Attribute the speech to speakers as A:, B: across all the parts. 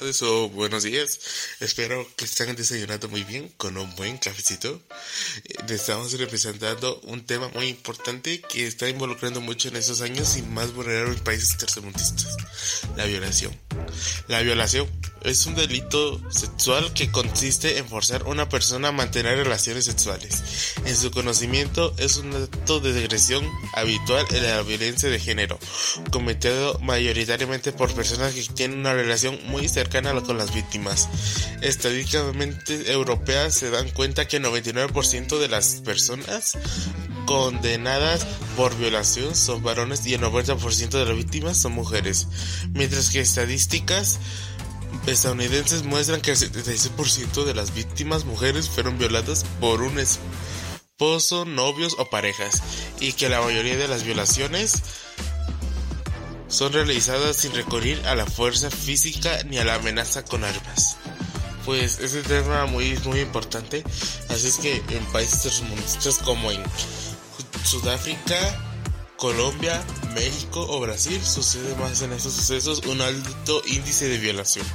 A: So, buenos días, espero que estén desayunando muy bien con un buen cafecito. Eh, estamos representando un tema muy importante que está involucrando mucho en estos años y más vulnerables países tercermundistas, la violación. La violación es un delito sexual que consiste en forzar a una persona a mantener relaciones sexuales. En su conocimiento es un acto de agresión habitual en la violencia de género, cometido mayoritariamente por personas que tienen una relación muy cercana con las víctimas. Estadísticamente europeas se dan cuenta que el 99% de las personas condenadas por violación son varones y el 90% de las víctimas son mujeres, mientras que estadísticas estadounidenses muestran que el 76% de las víctimas mujeres fueron violadas por un esposo, novios o parejas, y que la mayoría de las violaciones son realizadas sin recurrir a la fuerza física ni a la amenaza con armas. Pues ese tema muy muy importante, así es que en países tercermundistas como en Sudáfrica, Colombia, México o Brasil sucede más en estos sucesos un alto índice de violación.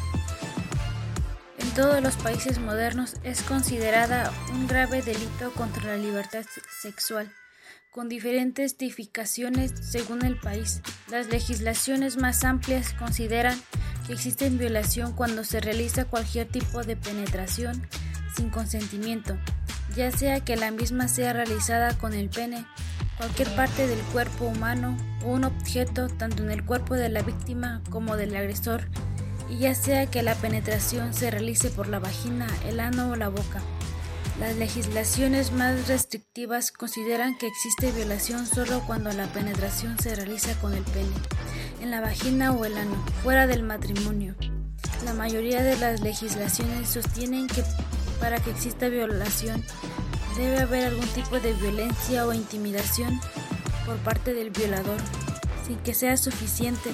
B: En todos los países modernos es considerada un grave delito contra la libertad sexual, con diferentes tipificaciones según el país. Las legislaciones más amplias consideran que existe violación cuando se realiza cualquier tipo de penetración sin consentimiento, ya sea que la misma sea realizada con el pene, cualquier parte del cuerpo humano o un objeto tanto en el cuerpo de la víctima como del agresor, y ya sea que la penetración se realice por la vagina, el ano o la boca. Las legislaciones más restrictivas consideran que existe violación solo cuando la penetración se realiza con el pene, en la vagina o el ano, fuera del matrimonio. La mayoría de las legislaciones sostienen que para que exista violación debe haber algún tipo de violencia o intimidación por parte del violador, sin que sea suficiente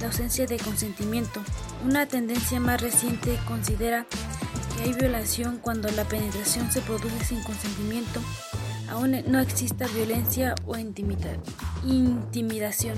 B: la ausencia de consentimiento. Una tendencia más reciente considera que hay violación cuando la penetración se produce sin consentimiento, aún no exista violencia o intimidación.